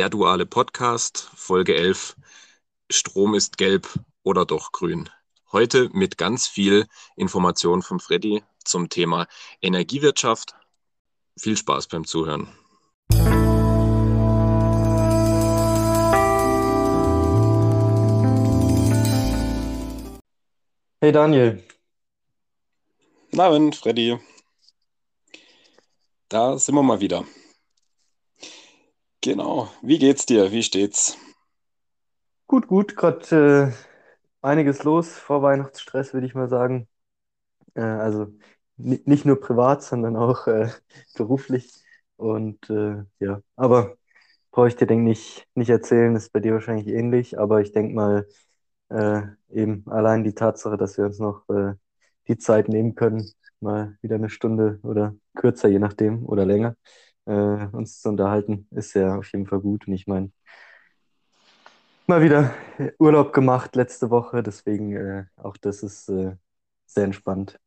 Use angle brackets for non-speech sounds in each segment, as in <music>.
der duale Podcast, Folge 11. Strom ist gelb oder doch grün. Heute mit ganz viel Information von Freddy zum Thema Energiewirtschaft. Viel Spaß beim Zuhören. Hey Daniel. Guten Abend, Freddy. Da sind wir mal wieder. Genau. Wie geht's dir? Wie steht's? Gut, gut. Gerade äh, einiges los. vor Weihnachtsstress, würde ich mal sagen. Äh, also nicht nur privat, sondern auch äh, <laughs> beruflich. Und äh, ja, aber brauche ich dir, denke ich, nicht, nicht erzählen. Ist bei dir wahrscheinlich ähnlich. Aber ich denke mal, äh, eben allein die Tatsache, dass wir uns noch äh, die Zeit nehmen können, mal wieder eine Stunde oder kürzer, je nachdem, oder länger, äh, uns zu unterhalten, ist ja auf jeden Fall gut. Und ich meine, mal wieder Urlaub gemacht letzte Woche, deswegen äh, auch das ist äh, sehr entspannt.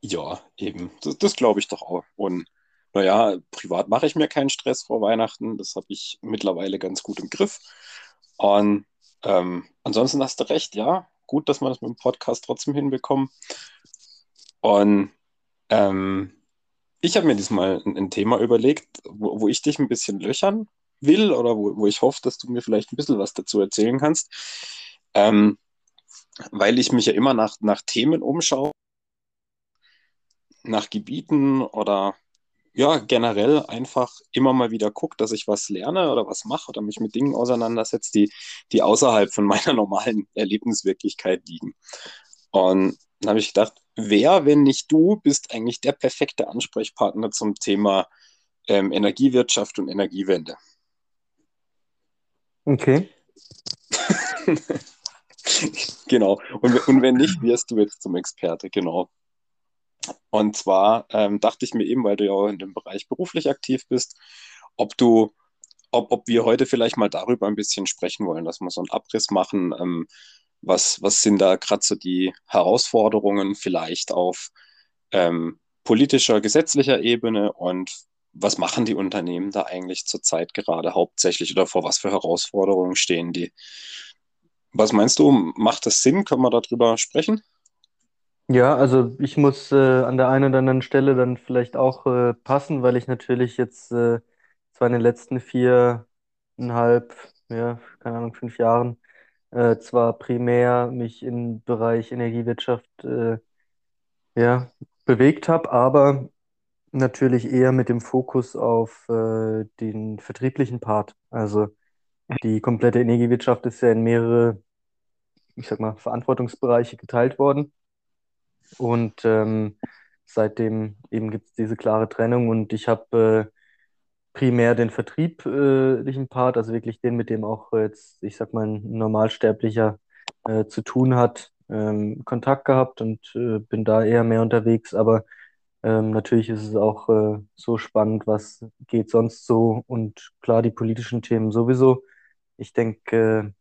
Ja, eben. Das, das glaube ich doch auch. Und naja, privat mache ich mir keinen Stress vor Weihnachten. Das habe ich mittlerweile ganz gut im Griff. Und ähm, ansonsten hast du recht, ja. Gut, dass wir das mit dem Podcast trotzdem hinbekommen. Und ähm, ich habe mir diesmal ein, ein, Thema überlegt, wo, wo, ich dich ein bisschen löchern will oder wo, wo, ich hoffe, dass du mir vielleicht ein bisschen was dazu erzählen kannst. Ähm, weil ich mich ja immer nach, nach Themen umschaue, nach Gebieten oder ja, generell einfach immer mal wieder gucke, dass ich was lerne oder was mache oder mich mit Dingen auseinandersetze, die, die außerhalb von <laughs> meiner normalen Erlebniswirklichkeit liegen. Und dann habe ich gedacht, wer, wenn nicht du, bist eigentlich der perfekte Ansprechpartner zum Thema ähm, Energiewirtschaft und Energiewende. Okay. <laughs> genau. Und, und wenn nicht, wirst du jetzt zum Experte, genau. Und zwar ähm, dachte ich mir eben, weil du ja auch in dem Bereich beruflich aktiv bist, ob du, ob, ob wir heute vielleicht mal darüber ein bisschen sprechen wollen, dass wir so einen Abriss machen, ähm, was, was sind da gerade so die Herausforderungen vielleicht auf ähm, politischer, gesetzlicher Ebene und was machen die Unternehmen da eigentlich zurzeit gerade hauptsächlich oder vor was für Herausforderungen stehen die? Was meinst du, macht das Sinn? Können wir darüber sprechen? Ja, also ich muss äh, an der einen oder anderen Stelle dann vielleicht auch äh, passen, weil ich natürlich jetzt äh, zwar in den letzten viereinhalb, ja, keine Ahnung, fünf Jahren äh, zwar primär mich im Bereich Energiewirtschaft äh, ja, bewegt habe, aber natürlich eher mit dem Fokus auf äh, den vertrieblichen Part. Also die komplette Energiewirtschaft ist ja in mehrere, ich sag mal, Verantwortungsbereiche geteilt worden. Und ähm, seitdem eben gibt es diese klare Trennung und ich habe äh, primär den vertrieblichen Part, also wirklich den, mit dem auch jetzt, ich sag mal, ein Normalsterblicher äh, zu tun hat, ähm, Kontakt gehabt und äh, bin da eher mehr unterwegs. Aber ähm, natürlich ist es auch äh, so spannend, was geht sonst so und klar die politischen Themen sowieso. Ich denke, äh,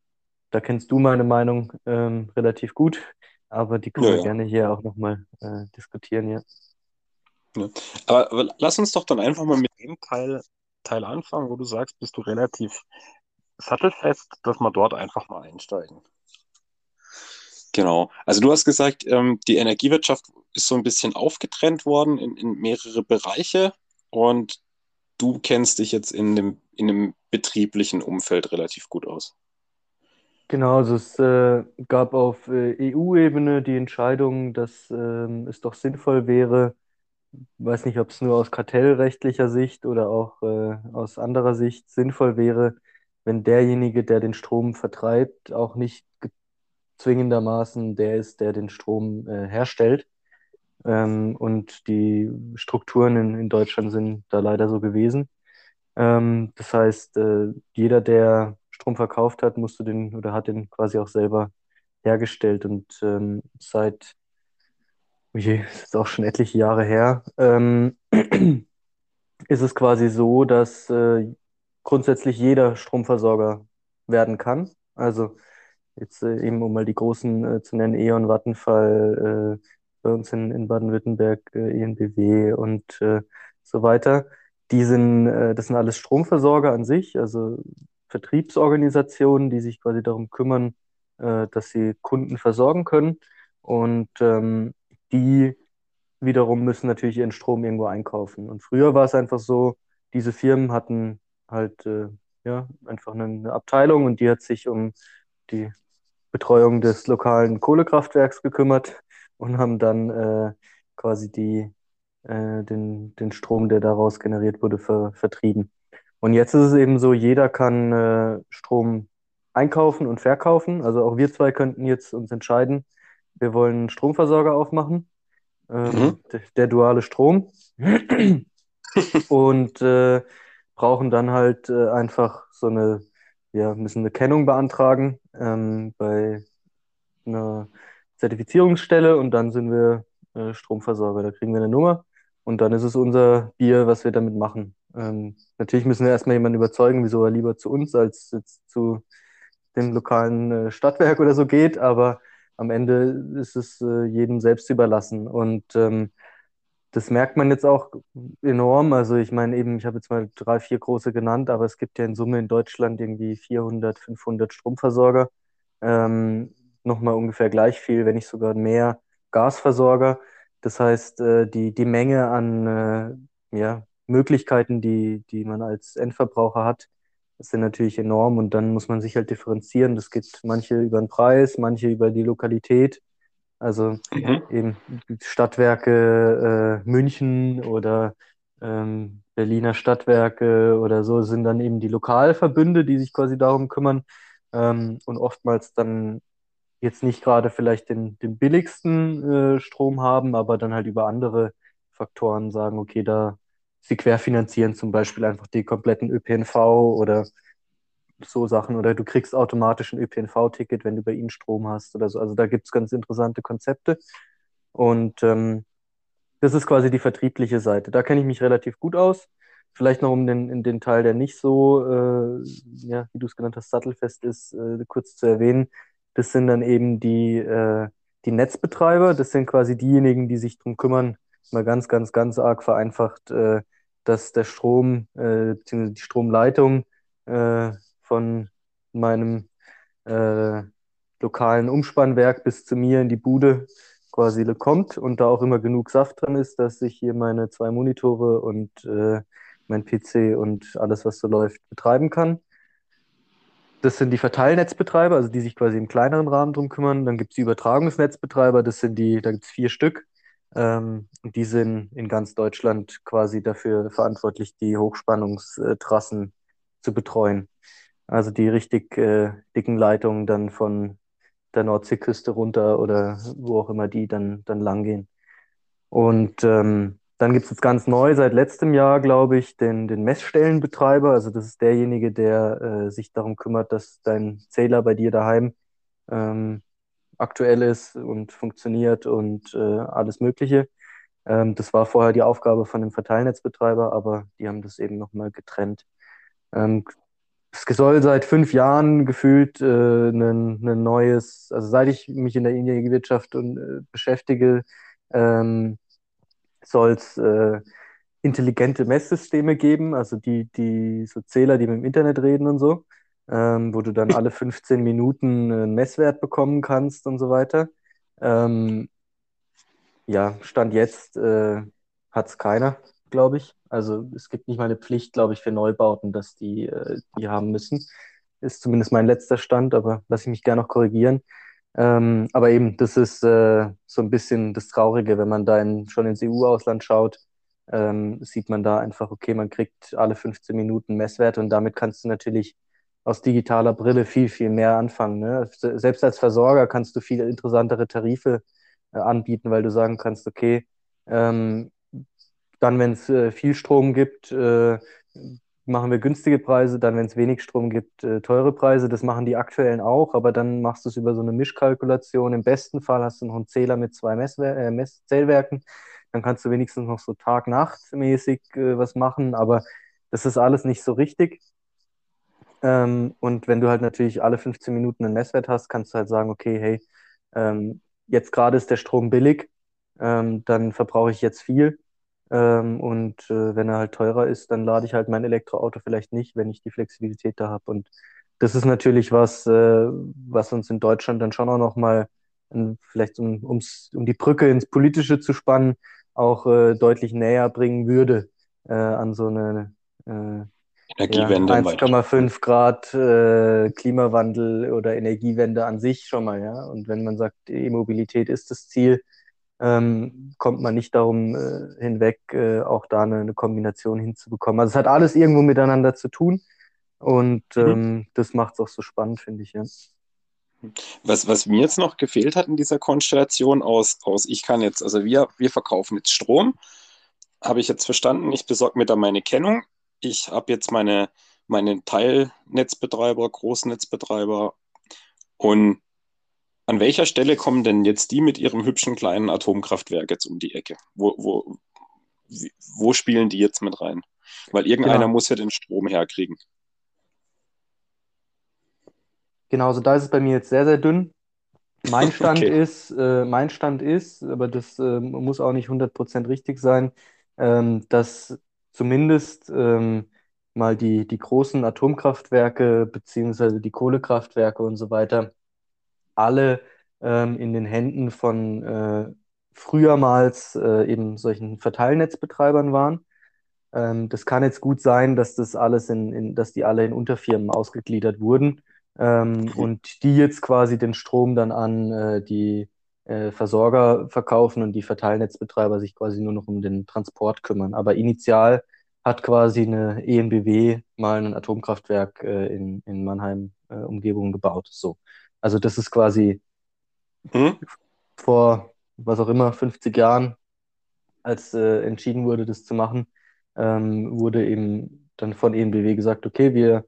da kennst du meine Meinung ähm, relativ gut, aber die können ja, wir ja. gerne hier auch nochmal äh, diskutieren, ja. ja. Aber, aber lass uns doch dann einfach mal mit dem Teil Teil anfangen, wo du sagst, bist du relativ sattelfest, dass wir dort einfach mal einsteigen. Genau. Also du hast gesagt, ähm, die Energiewirtschaft ist so ein bisschen aufgetrennt worden in, in, mehrere Bereiche und du kennst dich jetzt in dem, in dem betrieblichen Umfeld relativ gut aus. Genau, also es äh, gab auf äh, EU-Ebene die Entscheidung, dass ähm, es doch sinnvoll wäre, weiß nicht, ob es nur aus kartellrechtlicher Sicht oder auch äh, aus anderer Sicht sinnvoll wäre, wenn derjenige, der den Strom vertreibt, auch nicht zwingendermaßen der ist, der den Strom äh, herstellt. Ähm, und die Strukturen in, in Deutschland sind da leider so gewesen. Ähm, das heißt, äh, jeder, der Strom verkauft hat, musste den oder hat den quasi auch selber hergestellt. Und ähm, seit je, das ist auch schon etliche Jahre her, ähm, <clears throat> ist es quasi so, dass äh, grundsätzlich jeder Stromversorger werden kann. Also jetzt äh, eben, um mal die großen äh, zu nennen, E.ON, Vattenfall, äh, bei uns in, in Baden-Württemberg, äh, ENBW und äh, so weiter. die sind, das sind alles Stromversorger an sich, also Vertriebsorganisationen, die sich quasi darum kümmern, dass sie Kunden versorgen können. Und ähm, die wiederum müssen natürlich ihren Strom irgendwo einkaufen. Und früher war es einfach so, diese Firmen hatten halt äh, ja, einfach eine, eine Abteilung und die hat sich um die Betreuung des lokalen Kohlekraftwerks gekümmert und haben dann äh, quasi die, äh, den, den Strom, der daraus generiert wurde, ver, vertrieben. Und jetzt ist es eben so, jeder kann äh, Strom einkaufen und verkaufen. Also auch wir zwei könnten jetzt uns entscheiden, wir wollen einen Stromversorger aufmachen, ähm, mhm. der, der, duale Strom. <laughs> und äh, brauchen dann halt äh, einfach so eine, ja, müssen eine Kennung beantragen ähm, bei einer Zertifizierungsstelle und dann sind wir äh, Stromversorger. Da kriegen wir eine Nummer und dann ist es unser Bier, was wir damit machen. Ähm, natürlich müssen wir erstmal jemanden überzeugen, wieso er lieber zu uns als jetzt zu dem lokalen äh, Stadtwerk oder so geht, aber am Ende ist es äh, jedem selbst überlassen. Und ähm, das merkt man jetzt auch enorm. Also ich meine eben, ich habe jetzt mal drei, vier große genannt, aber es gibt ja in Summe in Deutschland irgendwie 400, 500 Stromversorger. Ähm, Nochmal ungefähr gleich viel, wenn nicht sogar mehr Gasversorger. Das heißt, äh, die, die Menge an äh, ja, Möglichkeiten, die, die man als Endverbraucher hat, sind natürlich enorm und dann muss man sich halt differenzieren. Das geht manche über den Preis, manche über die Lokalität. Also mhm. eben Stadtwerke äh, München oder ähm, Berliner Stadtwerke oder so sind dann eben die Lokalverbünde, die sich quasi darum kümmern ähm, und oftmals dann jetzt nicht gerade vielleicht den, den billigsten äh, Strom haben, aber dann halt über andere Faktoren sagen, okay, da sie querfinanzieren zum Beispiel einfach die kompletten ÖPNV oder so Sachen oder du kriegst automatisch ein ÖPNV-Ticket, wenn du bei ihnen Strom hast oder so. Also da gibt es ganz interessante Konzepte und ähm, das ist quasi die vertriebliche Seite. Da kenne ich mich relativ gut aus. Vielleicht noch um den, in den Teil, der nicht so, äh, ja, wie du es genannt hast, sattelfest ist, äh, kurz zu erwähnen. Das sind dann eben die, äh, die Netzbetreiber. Das sind quasi diejenigen, die sich darum kümmern, mal ganz, ganz, ganz arg vereinfacht, äh, dass der Strom, äh, beziehungsweise die Stromleitung äh, von meinem äh, lokalen Umspannwerk bis zu mir in die Bude quasi kommt und da auch immer genug Saft drin ist, dass ich hier meine zwei Monitore und äh, mein PC und alles, was so läuft, betreiben kann. Das sind die Verteilnetzbetreiber, also die sich quasi im kleineren Rahmen drum kümmern. Dann gibt es die Übertragungsnetzbetreiber, das sind die, da gibt es vier Stück. Ähm, die sind in ganz Deutschland quasi dafür verantwortlich, die Hochspannungstrassen zu betreuen. Also die richtig äh, dicken Leitungen dann von der Nordseeküste runter oder wo auch immer die dann, dann lang gehen. Und ähm, dann gibt es jetzt ganz neu seit letztem Jahr, glaube ich, den, den Messstellenbetreiber. Also das ist derjenige, der äh, sich darum kümmert, dass dein Zähler bei dir daheim ähm, aktuell ist und funktioniert und äh, alles Mögliche. Ähm, das war vorher die Aufgabe von dem Verteilnetzbetreiber, aber die haben das eben nochmal getrennt. Ähm, es soll seit fünf Jahren gefühlt äh, ein, ein neues, also seit ich mich in der Energiewirtschaft und, äh, beschäftige, ähm, soll es äh, intelligente Messsysteme geben, also die, die so Zähler, die mit dem Internet reden und so, ähm, wo du dann alle 15 Minuten einen Messwert bekommen kannst und so weiter. Ähm, ja, Stand jetzt äh, hat es keiner glaube ich. Also es gibt nicht mal eine Pflicht, glaube ich, für Neubauten, dass die äh, die haben müssen. Ist zumindest mein letzter Stand, aber lasse ich mich gerne noch korrigieren. Ähm, aber eben, das ist äh, so ein bisschen das Traurige, wenn man da in, schon ins EU-Ausland schaut, ähm, sieht man da einfach, okay, man kriegt alle 15 Minuten Messwerte und damit kannst du natürlich aus digitaler Brille viel, viel mehr anfangen. Ne? Selbst als Versorger kannst du viel interessantere Tarife äh, anbieten, weil du sagen kannst, okay, ähm, dann, wenn es äh, viel Strom gibt, äh, machen wir günstige Preise. Dann, wenn es wenig Strom gibt, äh, teure Preise. Das machen die aktuellen auch, aber dann machst du es über so eine Mischkalkulation. Im besten Fall hast du noch einen Zähler mit zwei Messwer äh, Messzählwerken. Dann kannst du wenigstens noch so Tag-Nacht-mäßig äh, was machen, aber das ist alles nicht so richtig. Ähm, und wenn du halt natürlich alle 15 Minuten einen Messwert hast, kannst du halt sagen, okay, hey, ähm, jetzt gerade ist der Strom billig, ähm, dann verbrauche ich jetzt viel Ähm, und äh, wenn er halt teurer ist, dann lade ich halt mein Elektroauto vielleicht nicht, wenn ich die Flexibilität da habe. Und das ist natürlich was, äh, was uns in Deutschland dann schon auch nochmal, vielleicht um, ums, um die Brücke ins Politische zu spannen, auch äh, deutlich näher bringen würde äh, an so eine äh, Energiewende. Ja, 1,5 Grad äh, Klimawandel oder Energiewende an sich schon mal, ja. Und wenn man sagt, E-Mobilität ist das Ziel, ähm, kommt man nicht darum äh, hinweg, äh, auch da eine, eine, Kombination hinzubekommen. Also es hat alles irgendwo miteinander zu tun und mhm. ähm, das macht es auch so spannend, finde ich, ja. Was, was mir jetzt noch gefehlt hat in dieser Konstellation aus, aus ich kann jetzt, also wir, wir verkaufen jetzt Strom, habe ich jetzt verstanden, ich besorge mir da meine Kennung, ich habe jetzt meine, meine Teilnetzbetreiber, Großnetzbetreiber und an welcher Stelle kommen denn jetzt die mit ihrem hübschen kleinen Atomkraftwerk jetzt um die Ecke? Wo, wo, wo spielen die jetzt mit rein? Weil irgendeiner genau. muss ja den Strom herkriegen. Genau, also da ist es bei mir jetzt sehr, sehr dünn. Mein <laughs> Stand okay. ist, äh, mein Stand ist, aber das äh, muss auch nicht 100% richtig sein, ähm, dass zumindest ähm, mal die, die großen Atomkraftwerke beziehungsweise die Kohlekraftwerke und so weiter alle ähm, in den Händen von äh, frühermals äh, eben solchen Verteilnetzbetreibern waren. Ähm, das kann jetzt gut sein, dass das alles in, in dass die alle in Unterfirmen ausgegliedert wurden ähm, okay. und die jetzt quasi den Strom dann an äh, die äh, Versorger verkaufen und die Verteilnetzbetreiber sich quasi nur noch um den Transport kümmern. Aber initial hat quasi eine ENBW mal ein Atomkraftwerk äh, in, in Mannheim äh, Umgebung gebaut. So. Also das ist quasi hm? vor, was auch immer, 50 Jahren, als äh, entschieden wurde, das zu machen, ähm, wurde eben dann von ENBW gesagt, okay, wir,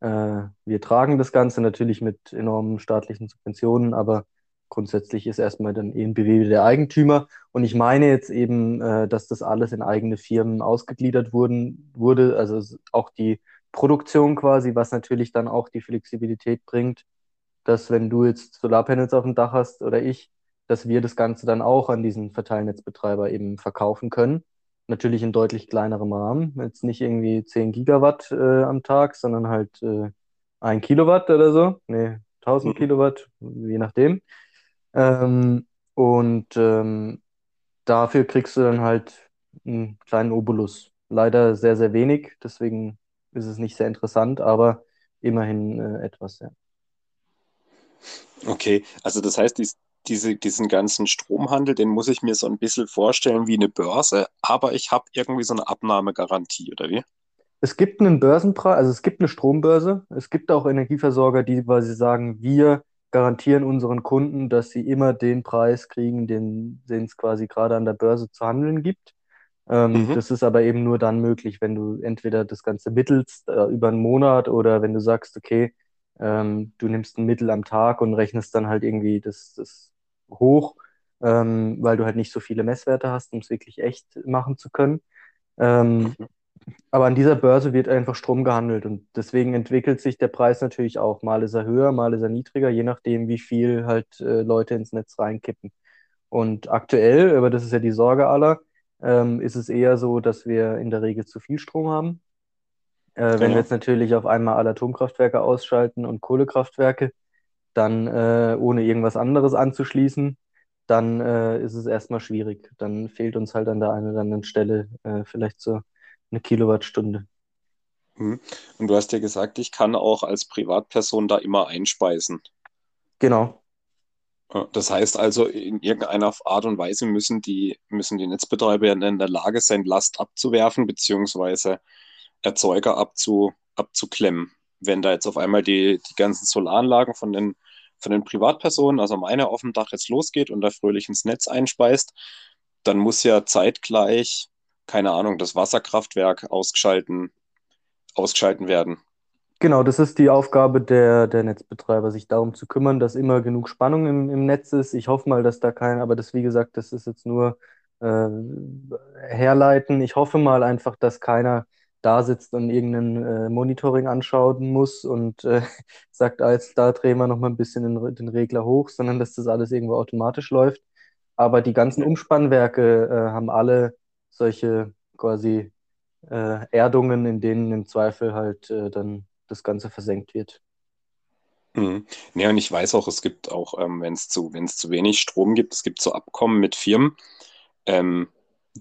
äh, wir tragen das Ganze natürlich mit enormen staatlichen Subventionen, aber grundsätzlich ist erstmal dann ENBW der Eigentümer. Und ich meine jetzt eben, äh, dass das alles in eigene Firmen ausgegliedert wurden, wurde, also auch die Produktion quasi, was natürlich dann auch die Flexibilität bringt, dass wenn du jetzt Solarpanels auf dem Dach hast oder ich, dass wir das Ganze dann auch an diesen Verteilnetzbetreiber eben verkaufen können. Natürlich in deutlich kleinerem Rahmen. Jetzt nicht irgendwie 10 Gigawatt äh, am Tag, sondern halt äh, 1 Kilowatt oder so. Nee, 1000 mhm. Kilowatt, je nachdem. Ähm, und ähm, dafür kriegst du dann halt einen kleinen Obolus. Leider sehr, sehr wenig, deswegen ist es nicht sehr interessant, aber immerhin äh, etwas, ja. Okay, also das heißt, dies, diese, diesen ganzen Stromhandel, den muss ich mir so ein bisschen vorstellen wie eine Börse, aber ich habe irgendwie so eine Abnahmegarantie, oder wie? Es gibt einen Börsenpreis, also es gibt eine Strombörse. Es gibt auch Energieversorger, die quasi sagen, wir garantieren unseren Kunden, dass sie immer den Preis kriegen, den, es quasi gerade an der Börse zu handeln gibt. Ähm, mhm. Das ist aber eben nur dann möglich, wenn du entweder das Ganze mittelst äh, über einen Monat oder wenn du sagst, okay, ähm, du nimmst ein Mittel am Tag und rechnest dann halt irgendwie das, das hoch, ähm, weil du halt nicht so viele Messwerte hast, um es wirklich echt machen zu können. Ähm, mhm. Aber an dieser Börse wird einfach Strom gehandelt und deswegen entwickelt sich der Preis natürlich auch. Mal ist er höher, mal ist er niedriger, je nachdem, wie viel halt äh, Leute ins Netz reinkippen. Und aktuell, aber das ist ja die Sorge aller, ähm, ist es eher so, dass wir in der Regel zu viel Strom haben äh, wenn genau. wir jetzt natürlich auf einmal alle Atomkraftwerke ausschalten und Kohlekraftwerke, dann äh, ohne irgendwas anderes anzuschließen, dann äh, ist es erstmal schwierig. Dann fehlt uns halt an der einen oder anderen Stelle äh, vielleicht so eine Kilowattstunde. Mhm. Und du hast ja gesagt, ich kann auch als Privatperson da immer einspeisen. Genau. Das heißt also, in irgendeiner Art und Weise müssen die, müssen die Netzbetreiber in der Lage sein, Last abzuwerfen, beziehungsweise Erzeuger abzu, abzuklemmen. Wenn da jetzt auf einmal die, die ganzen Solaranlagen von den, von den Privatpersonen, also meine auf dem Dach jetzt losgeht und da fröhlich ins Netz einspeist, dann muss ja zeitgleich, keine Ahnung, das Wasserkraftwerk ausgeschalten, ausgeschalten werden. Genau, das ist die Aufgabe der, der Netzbetreiber, sich darum zu kümmern, dass immer genug Spannung im, im Netz ist. Ich hoffe mal, dass da kein, aber das, wie gesagt, das ist jetzt nur äh, herleiten. Ich hoffe mal einfach, dass keiner da sitzt und irgendein äh, Monitoring anschauen muss und äh, <laughs> sagt, als da drehen wir nochmal ein bisschen den, den, Regler hoch, sondern dass das alles irgendwo automatisch läuft. Aber die ganzen Umspannwerke äh, haben alle solche quasi äh, Erdungen, in denen im Zweifel halt äh, dann das Ganze versenkt wird. Mhm. Ja, und ich weiß auch, es gibt auch, ähm, wenn es zu, zu wenig Strom gibt, es gibt so Abkommen mit Firmen, ähm,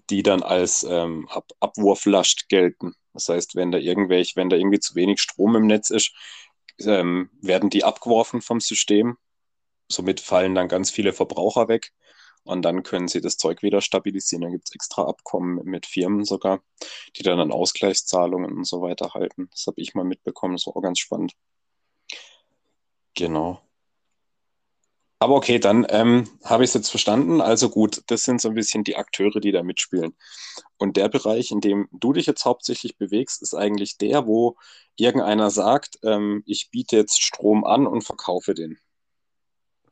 die dann als ähm, Ab Abwurflast gelten. Das heißt, wenn da irgendwelche, wenn da irgendwie zu wenig Strom im Netz ist, ähm, werden die abgeworfen vom System. Somit fallen dann ganz viele Verbraucher weg und dann können sie das Zeug wieder stabilisieren. Da gibt es extra Abkommen mit Firmen sogar, die dann an Ausgleichszahlungen und so weiter halten. Das habe ich mal mitbekommen, das war auch ganz spannend. Genau. Aber okay, dann ähm, habe ich es jetzt verstanden. Also gut, das sind so ein bisschen die Akteure, die da mitspielen. Und der Bereich, in dem du dich jetzt hauptsächlich bewegst, ist eigentlich der, wo irgendeiner sagt, ähm, ich biete jetzt Strom an und verkaufe den.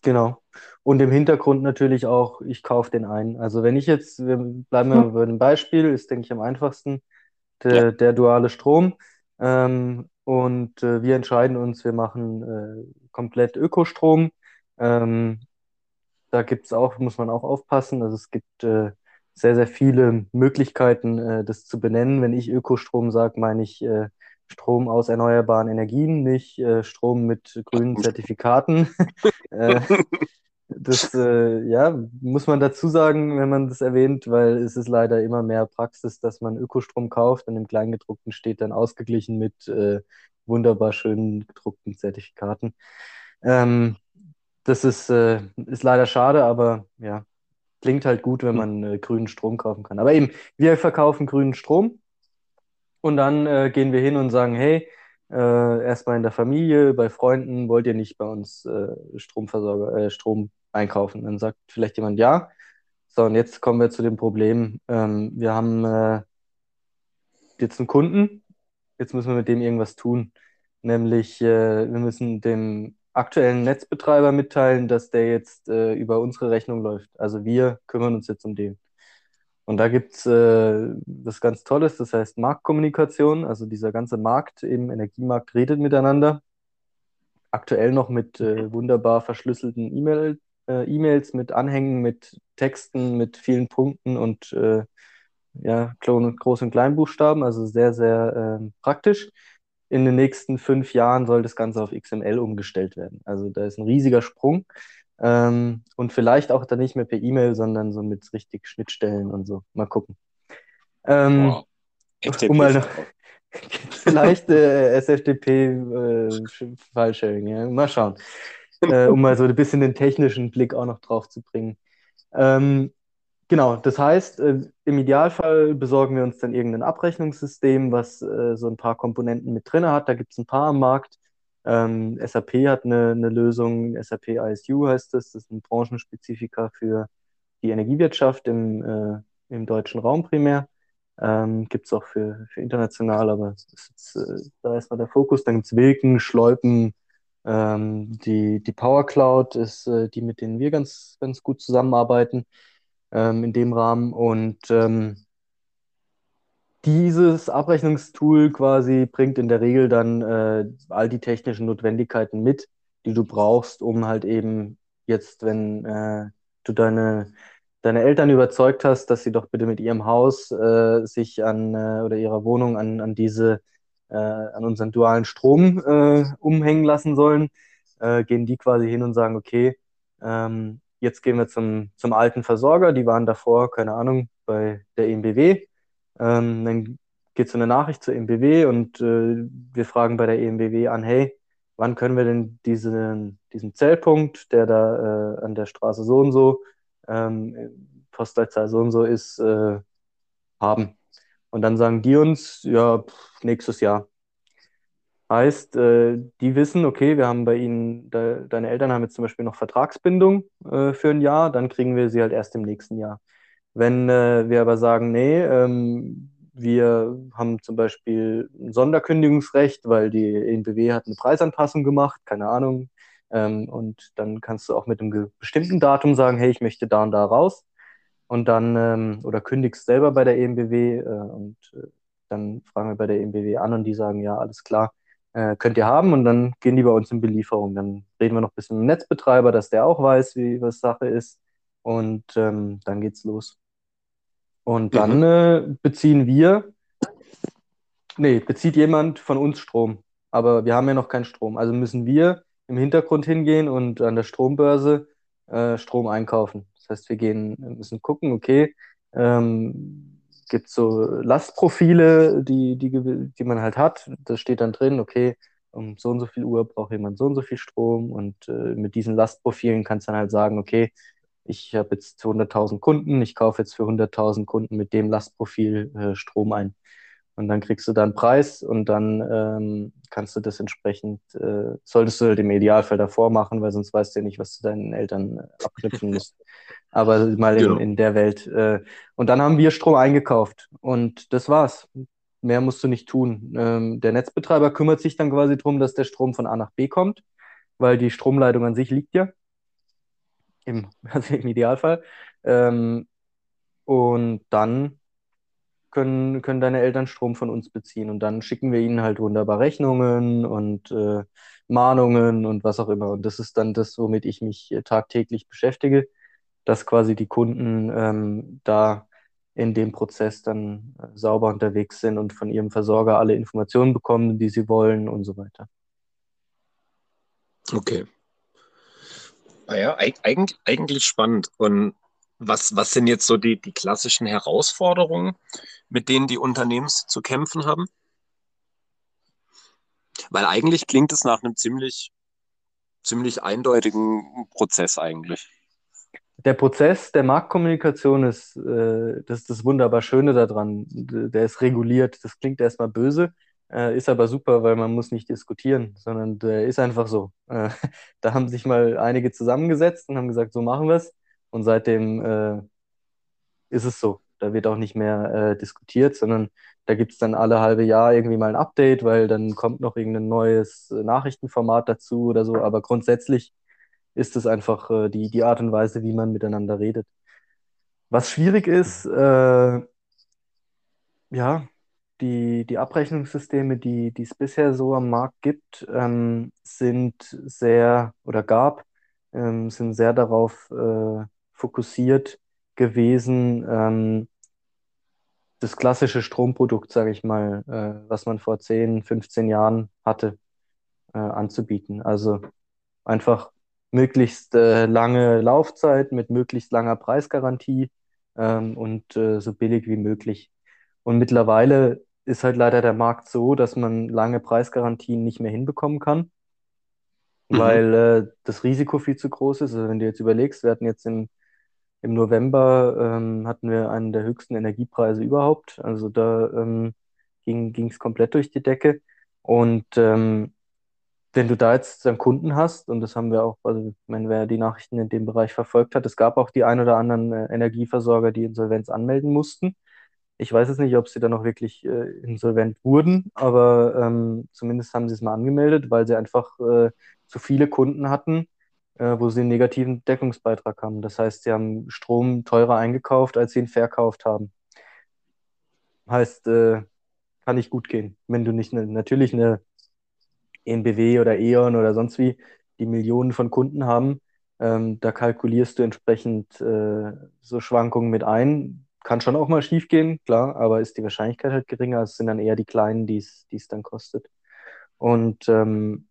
Genau. Und im Hintergrund natürlich auch, ich kaufe den ein. Also wenn ich jetzt, wir bleiben wir hm. bei dem Beispiel, ist, denke ich, am einfachsten der, ja. der duale Strom. Ähm, und äh, wir entscheiden uns, wir machen äh, komplett Ökostrom. Ähm, da gibt es auch, muss man auch aufpassen. Also es gibt äh, sehr, sehr viele Möglichkeiten, äh, das zu benennen. Wenn ich Ökostrom sage, meine ich äh, Strom aus erneuerbaren Energien, nicht äh, Strom mit grünen Zertifikaten. <laughs> <laughs> Das äh, ja, muss man dazu sagen, wenn man das erwähnt, weil es ist leider immer mehr Praxis, dass man Ökostrom kauft und im Kleingedruckten steht dann ausgeglichen mit äh, wunderbar schönen gedruckten Zertifikaten. Ähm, das ist, äh, ist leider schade, aber ja, klingt halt gut, wenn man äh, grünen Strom kaufen kann. Aber eben, wir verkaufen grünen Strom und dann äh, gehen wir hin und sagen, hey, äh, erstmal in der Familie, bei Freunden, wollt ihr nicht bei uns äh, Stromversorger, äh, Strom einkaufen? Dann sagt vielleicht jemand ja. So, und jetzt kommen wir zu dem Problem. Ähm, wir haben äh, jetzt einen Kunden, jetzt müssen wir mit dem irgendwas tun. Nämlich, äh, wir müssen dem aktuellen Netzbetreiber mitteilen, dass der jetzt äh, über unsere Rechnung läuft. Also wir kümmern uns jetzt um den. Und da gibt es äh, was ganz Tolles, das heißt Marktkommunikation. Also dieser ganze Markt, eben Energiemarkt, redet miteinander. Aktuell noch mit äh, wunderbar verschlüsselten E-Mail, äh, E-Mails, mit Anhängen, mit Texten, mit vielen Punkten und äh, ja, Groß- und Kleinbuchstaben. Also sehr, sehr ähm, praktisch in den nächsten fünf Jahren soll das Ganze auf XML umgestellt werden. Also da ist ein riesiger Sprung. Ähm, und vielleicht auch dann nicht mehr per E-Mail, sondern so mit richtig Schnittstellen und so. Mal gucken. Ähm, wow. Um mal noch, <laughs> vielleicht äh, SFTP äh, File-Sharing, ja. Mal schauen. Äh, um mal so ein bisschen den technischen Blick auch noch drauf zu bringen. Ähm, Genau, das heißt, äh, im Idealfall besorgen wir uns dann irgendein Abrechnungssystem, was äh, so ein paar Komponenten mit drin hat. Da gibt es ein paar am Markt. Ähm, SAP hat eine, eine, Lösung, SAP ISU heißt das, das ist ein Branchenspezifika für die Energiewirtschaft im, äh, im deutschen Raum primär. Ähm, gibt es auch für, für international, aber ist, äh, da ist mal der Fokus. Dann gibt es Wilken, Schleupen, ähm, die, die Power Cloud ist äh, die, mit denen wir ganz, ganz gut zusammenarbeiten ähm, in dem Rahmen. Und ähm, dieses Abrechnungstool quasi bringt in der Regel dann äh, all die technischen Notwendigkeiten mit, die du brauchst, um halt eben jetzt, wenn äh, du deine, deine Eltern überzeugt hast, dass sie doch bitte mit ihrem Haus äh, sich an äh, oder ihrer Wohnung an, an diese äh, an unseren dualen Strom äh, umhängen lassen sollen, gehen die quasi hin und sagen, okay, ähm, Jetzt gehen wir zum, zum alten Versorger. Die waren davor, keine Ahnung, bei der EMBW. Ähm, dann geht so eine Nachricht zur EMBW und äh, wir fragen bei der EMBW an, hey, wann können wir denn diesen, diesen Zellpunkt, der da äh, an der Straße so und so, ähm, Postleitzahl so und so ist, äh, haben? Und dann sagen die uns, ja, nächstes Jahr. Heißt, äh, die wissen, okay, wir haben bei ihnen, de, deine Eltern haben jetzt zum Beispiel noch Vertragsbindung äh, für ein Jahr, dann kriegen wir sie halt erst im nächsten Jahr. Wenn äh, wir aber sagen, nee, ähm, wir haben zum Beispiel ein Sonderkündigungsrecht, weil die ENBW hat eine Preisanpassung gemacht, keine Ahnung, ähm, und dann kannst du auch mit einem bestimmten Datum sagen, hey, ich möchte da und da raus. Und dann, ähm, oder kündigst selber bei der EMBW äh, und äh, dann fragen wir bei der EMBW an und die sagen, ja, alles klar, äh, könnt ihr haben und dann gehen die bei uns in Belieferung. Dann reden wir noch ein bisschen mit dem Netzbetreiber, dass der auch weiß, wie was Sache ist und ähm, dann geht's los. Und dann mhm. äh, beziehen wir, nee, bezieht jemand von uns Strom. Aber wir haben ja noch keinen Strom. Also müssen wir im Hintergrund hingehen und an der Strombörse äh, Strom einkaufen. Das heißt, wir gehen, müssen gucken, okay, ähm, gibt so Lastprofile, die, die, die man halt hat. Da steht dann drin, okay, um so und so viel Uhr braucht jemand so und so viel Strom und äh, mit diesen Lastprofilen kannst du dann halt sagen, okay, ich habe jetzt 100.000 Kunden, ich kaufe jetzt für 100.000 Kunden mit dem Lastprofil äh, Strom ein. Und dann kriegst du da einen Preis und dann ähm, kannst du das entsprechend, äh, solltest du dem Idealfall davor machen, weil sonst weißt du ja nicht, was du deinen Eltern äh, abknüpfen musst. Aber mal in, genau. in der Welt. Äh, und dann haben wir Strom eingekauft und das war's. Mehr musst du nicht tun. Ähm, der Netzbetreiber kümmert sich dann quasi darum, dass der Strom von A nach B kommt, weil die Stromleitung an sich liegt ja. Im, <laughs> also im Idealfall. Ähm, und dann können, können deine Eltern Strom von uns beziehen. Und dann schicken wir ihnen halt wunderbar Rechnungen und äh, Mahnungen und was auch immer. Und das ist dann das, womit ich mich tagtäglich beschäftige, dass quasi die Kunden ähm, da in dem Prozess dann äh, sauber unterwegs sind und von ihrem Versorger alle Informationen bekommen, die sie wollen und so weiter. Okay. Naja, eigentlich, eigentlich spannend. Und was, was sind jetzt so die, die klassischen Herausforderungen, mit denen die Unternehmen zu kämpfen haben? Weil eigentlich klingt es nach einem ziemlich, ziemlich eindeutigen Prozess eigentlich. Der Prozess der Marktkommunikation ist, äh, das ist das wunderbar Schöne daran. Der ist reguliert. Das klingt erstmal böse, äh, ist aber super, weil man muss nicht diskutieren, sondern der ist einfach so. Äh, <laughs> da haben sich mal einige zusammengesetzt und haben gesagt, so machen wir es. Und seitdem äh, ist es so. Da wird auch nicht mehr äh, diskutiert, sondern da gibt es dann alle halbe Jahr irgendwie mal ein Update, weil dann kommt noch irgendein neues äh, Nachrichtenformat dazu oder so. Aber grundsätzlich ist es einfach äh, die, die Art und Weise, wie man miteinander redet. Was schwierig ist, äh, ja, die, die Abrechnungssysteme, die, es bisher so am Markt gibt, ähm, sind sehr oder gab, ähm, sind sehr darauf äh, fokussiert gewesen, ähm, das klassische Stromprodukt, sage ich mal, äh, was man vor 10, 15 Jahren hatte, äh, anzubieten. Also einfach möglichst äh, lange Laufzeit mit möglichst langer Preisgarantie ähm, und äh, so billig wie möglich. Und mittlerweile ist halt leider der Markt so, dass man lange Preisgarantien nicht mehr hinbekommen kann, mhm. weil äh, das Risiko viel zu groß ist. Also wenn du jetzt überlegst, wir hatten jetzt im im November ähm, hatten wir einen der höchsten Energiepreise überhaupt. Also da ähm, ging es komplett durch die Decke. Und ähm, wenn du da jetzt einen Kunden hast, und das haben wir auch, also wenn wer die Nachrichten in dem Bereich verfolgt hat, es gab auch die ein oder anderen äh, Energieversorger, die Insolvenz anmelden mussten. Ich weiß jetzt nicht, ob sie dann auch wirklich äh, insolvent wurden, aber ähm, zumindest haben sie es mal angemeldet, weil sie einfach äh, zu viele Kunden hatten, äh, wo sie einen negativen Deckungsbeitrag haben. Das heißt, sie haben Strom teurer eingekauft, als sie ihn verkauft haben. Heißt, äh, kann nicht gut gehen. Wenn du nicht ne, natürlich eine ENBW oder E.ON oder sonst wie, die Millionen von Kunden haben, ähm, da kalkulierst du entsprechend äh, so Schwankungen mit ein. Kann schon auch mal schief gehen, klar, aber ist die Wahrscheinlichkeit halt geringer. Es sind dann eher die Kleinen, die es dann kostet. Und ähm,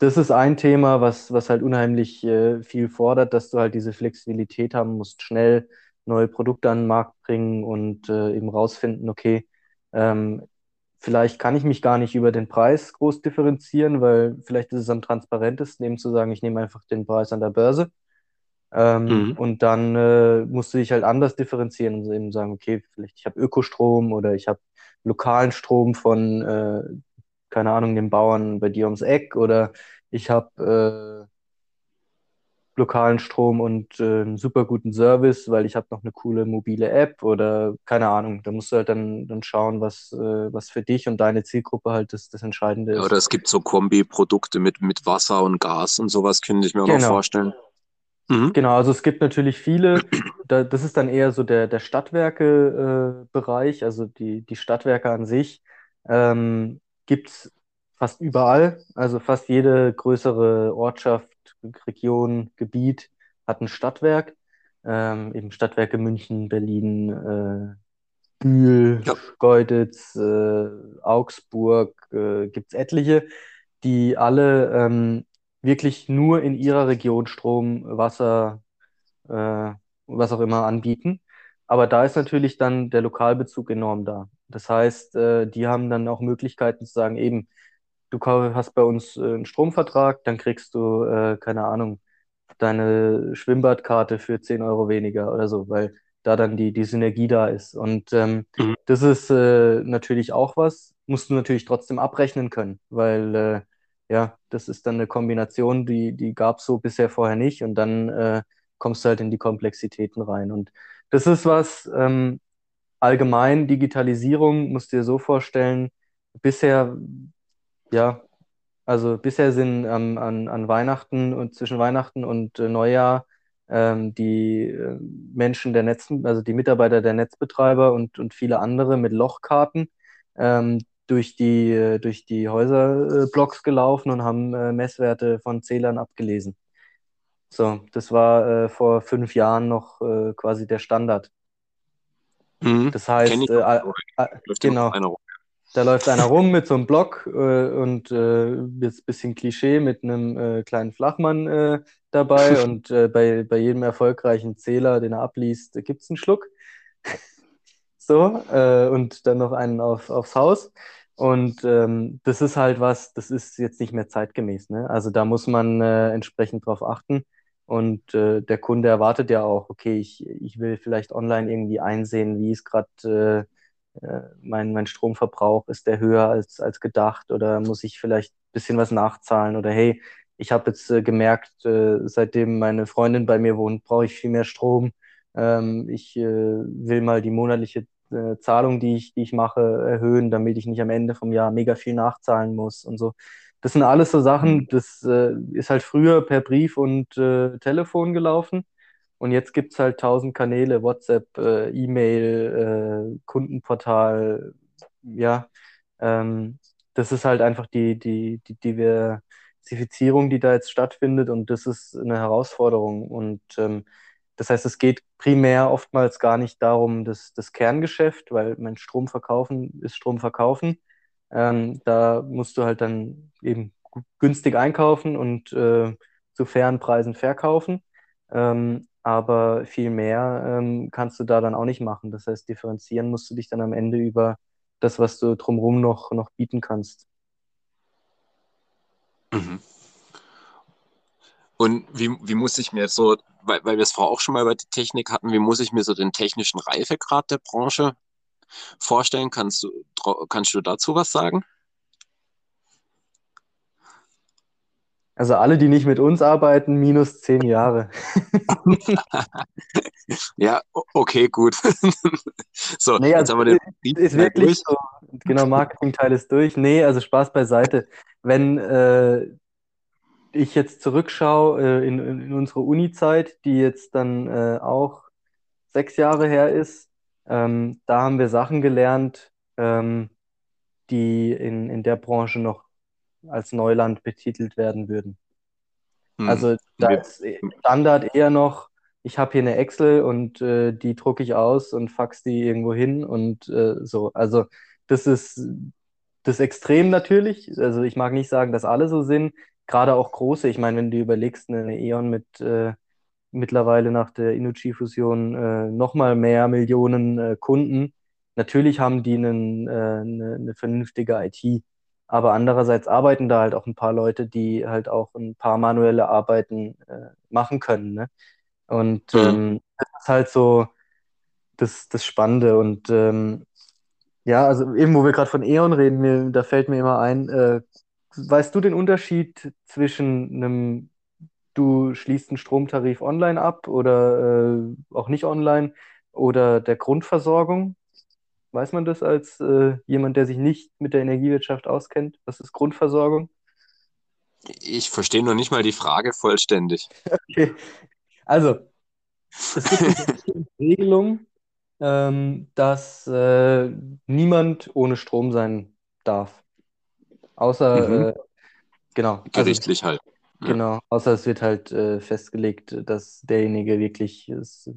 das ist ein Thema, was, was halt unheimlich äh, viel fordert, dass du halt diese Flexibilität haben musst, schnell neue Produkte an den Markt bringen und äh, eben rausfinden, okay, ähm, vielleicht kann ich mich gar nicht über den Preis groß differenzieren, weil vielleicht ist es am transparentesten, eben zu sagen, ich nehme einfach den Preis an der Börse. Ähm, mhm. Und dann äh, musst du dich halt anders differenzieren und eben sagen, okay, vielleicht ich habe Ökostrom oder ich habe lokalen Strom von äh, keine Ahnung, den Bauern bei dir ums Eck oder ich habe äh, lokalen Strom und äh, einen super guten Service, weil ich habe noch eine coole mobile App oder keine Ahnung. Da musst du halt dann, dann schauen, was, äh, was für dich und deine Zielgruppe halt das, das Entscheidende ist. Ja, oder es gibt so Kombi-Produkte mit, mit Wasser und Gas und sowas, könnte ich mir genau. auch noch genau. vorstellen. Mhm. Genau, also es gibt natürlich viele, da, das ist dann eher so der, der Stadtwerke-Bereich, äh, also die, die Stadtwerke an sich. Ähm, gibt es fast überall. Also fast jede größere Ortschaft, Region, Gebiet hat ein Stadtwerk. ähm, eben Stadtwerke München, Berlin, äh, Bühl, Ja. Schkeuditz, äh, Augsburg, äh, gibt es etliche, die alle ähm, wirklich nur in ihrer Region Strom, Wasser, äh, was auch immer anbieten. Aber da ist natürlich dann der Lokalbezug enorm da. Das heißt, äh, die haben dann auch Möglichkeiten zu sagen, eben, du hast bei uns äh, einen Stromvertrag, dann kriegst du, äh, keine Ahnung, deine Schwimmbadkarte für 10 Euro weniger oder so, weil da dann die, die Synergie da ist. Und ähm, Mhm. das ist äh, natürlich auch was, musst du natürlich trotzdem abrechnen können, weil äh, ja, das ist dann eine Kombination, die, die gab es so bisher vorher nicht und dann äh, kommst du halt in die Komplexitäten rein. Und das ist was, ähm, allgemein Digitalisierung, musst du dir so vorstellen, bisher, ja, also bisher sind ähm, an, an Weihnachten und zwischen Weihnachten und äh, Neujahr ähm, die äh, Menschen der Netz, also die Mitarbeiter der Netzbetreiber und, und viele andere mit Lochkarten ähm, durch die, äh, durch die Häuserblocks gelaufen und haben äh, Messwerte von Zählern abgelesen. So, das war äh, vor fünf Jahren noch äh, quasi der Standard. Mhm. Das heißt, äh, äh, Läuft genau. Da läuft einer rum mit so einem Block äh, und äh, jetzt ein bisschen Klischee mit einem äh, kleinen Flachmann äh, dabei <laughs> und äh, bei, bei jedem erfolgreichen Zähler, den er abliest, gibt es einen Schluck. <laughs> So, äh, und dann noch einen auf, aufs Haus. Und ähm, das ist halt was, das ist jetzt nicht mehr zeitgemäß. Ne? Also da muss man äh, entsprechend drauf achten. Und äh, der Kunde erwartet ja auch, okay, ich, ich will vielleicht online irgendwie einsehen, wie ist gerade äh, äh, mein, mein Stromverbrauch, ist der höher als, als gedacht oder muss ich vielleicht ein bisschen was nachzahlen oder hey, ich habe jetzt äh, gemerkt, äh, seitdem meine Freundin bei mir wohnt, brauche ich viel mehr Strom. Ähm, ich äh, will mal die monatliche äh, Zahlung, die ich, die ich mache, erhöhen, damit ich nicht am Ende vom Jahr mega viel nachzahlen muss und so. Das sind alles so Sachen, das äh, ist halt früher per Brief und äh, Telefon gelaufen. Und jetzt gibt es halt tausend Kanäle, WhatsApp, äh, E-Mail, äh, Kundenportal, ja. Ähm, das ist halt einfach die, die, die Diversifizierung, die da jetzt stattfindet und das ist eine Herausforderung. Und ähm, das heißt, es geht primär oftmals gar nicht darum, das, das Kerngeschäft, weil mein Strom verkaufen ist Strom verkaufen. Ähm, da musst du halt dann eben günstig einkaufen und äh, zu fairen Preisen verkaufen. Ähm, aber viel mehr ähm, kannst du da dann auch nicht machen. Das heißt, differenzieren musst du dich dann am Ende über das, was du drumherum noch, noch bieten kannst. Mhm. Und wie, wie muss ich mir so, weil, weil wir es vorher auch schon mal über die Technik hatten, wie muss ich mir so den technischen Reifegrad der Branche vorstellen? Kannst du, kannst du dazu was sagen? Also alle, die nicht mit uns arbeiten, minus zehn Jahre. <laughs> Ja, okay, gut. <laughs> So, Nee, jetzt also haben wir den ist, ist wirklich durch. so. Genau, Marketingteil ist durch. Nee, also Spaß beiseite. Wenn äh, ich jetzt zurückschaue äh, in, in in unsere Uni-Zeit, die jetzt dann äh, auch sechs Jahre her ist, ähm, da haben wir Sachen gelernt, ähm, die in, in der Branche noch als Neuland betitelt werden würden. Hm. Also da ist Standard eher noch, ich habe hier eine Excel und äh, die drucke ich aus und fax die irgendwo hin und äh, so. Also das ist das Extrem natürlich. Also ich mag nicht sagen, dass alle so sind. Gerade auch große. Ich meine, wenn du überlegst, eine E.ON mit äh, mittlerweile nach der Innogy-Fusion äh, nochmal mehr Millionen äh, Kunden. Natürlich haben die einen, äh, eine, eine vernünftige IT. Aber andererseits arbeiten da halt auch ein paar Leute, die halt auch ein paar manuelle Arbeiten äh, machen können. Ne? Und Mhm. ähm, das ist halt so das, das Spannende. Und ähm, ja, also eben, wo wir gerade von E.ON reden, mir, da fällt mir immer ein, äh, weißt du den Unterschied zwischen einem, du schließt einen Stromtarif online ab oder äh, auch nicht online oder der Grundversorgung? Weiß man das als äh, jemand, der sich nicht mit der Energiewirtschaft auskennt? Was ist Grundversorgung? Ich verstehe noch nicht mal die Frage vollständig. <laughs> Okay. Also, es gibt eine bestimmte <laughs> Regelung, ähm, dass äh, niemand ohne Strom sein darf. Mhm. Außer, äh, genau, also Gerichtlich halt. Genau, außer es wird halt äh, festgelegt, dass derjenige wirklich es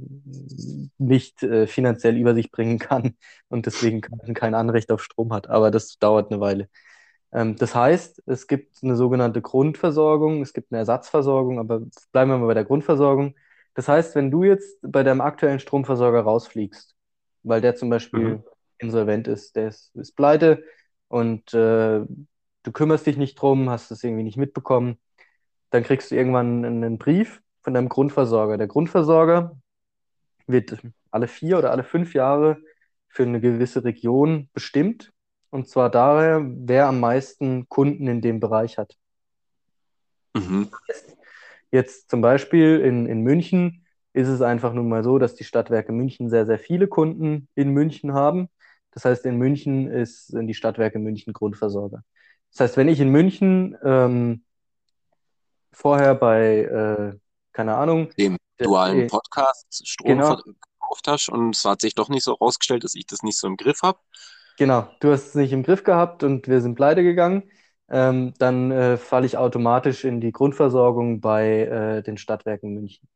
nicht äh, finanziell über sich bringen kann <laughs> und deswegen kein, kein Anrecht auf Strom hat. Aber das dauert eine Weile. Ähm, das heißt, es gibt eine sogenannte Grundversorgung, es gibt eine Ersatzversorgung, aber bleiben wir mal bei der Grundversorgung. Das heißt, wenn du jetzt bei deinem aktuellen Stromversorger rausfliegst, weil der zum Beispiel Mhm. insolvent ist, der ist, ist pleite und äh, du kümmerst dich nicht drum, hast es irgendwie nicht mitbekommen, dann kriegst du irgendwann einen Brief von deinem Grundversorger. Der Grundversorger wird alle vier oder alle fünf Jahre für eine gewisse Region bestimmt. Und zwar daher, wer am meisten Kunden in dem Bereich hat. Mhm. Jetzt zum Beispiel in, in München ist es einfach nun mal so, dass die Stadtwerke München sehr, sehr viele Kunden in München haben. Das heißt, in München ist, sind die Stadtwerke München Grundversorger. Das heißt, wenn ich in München ähm, vorher bei, äh, keine Ahnung, Dem der, dualen äh, Podcast Strom genau, verkauft hast und es hat sich doch nicht so rausgestellt, dass ich das nicht so im Griff habe. genau, du hast es nicht im Griff gehabt und wir sind pleite gegangen, ähm, dann äh, falle ich automatisch in die Grundversorgung bei äh, den Stadtwerken München.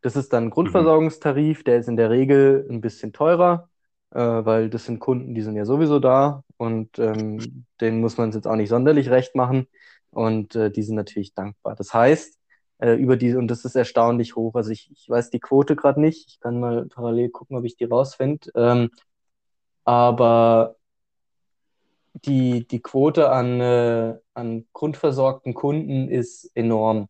Das ist dann ein. Grundversorgungstarif, der ist in der Regel ein bisschen teurer, äh, weil das sind Kunden, die sind ja sowieso da und ähm, denen muss man es jetzt auch nicht sonderlich recht machen und äh, die sind natürlich dankbar. Das heißt, äh, über die, und das ist erstaunlich hoch, also ich, ich weiß die Quote gerade nicht, ich kann mal parallel gucken, ob ich die rausfinde, ähm, aber die, die Quote an, äh, an grundversorgten Kunden ist enorm.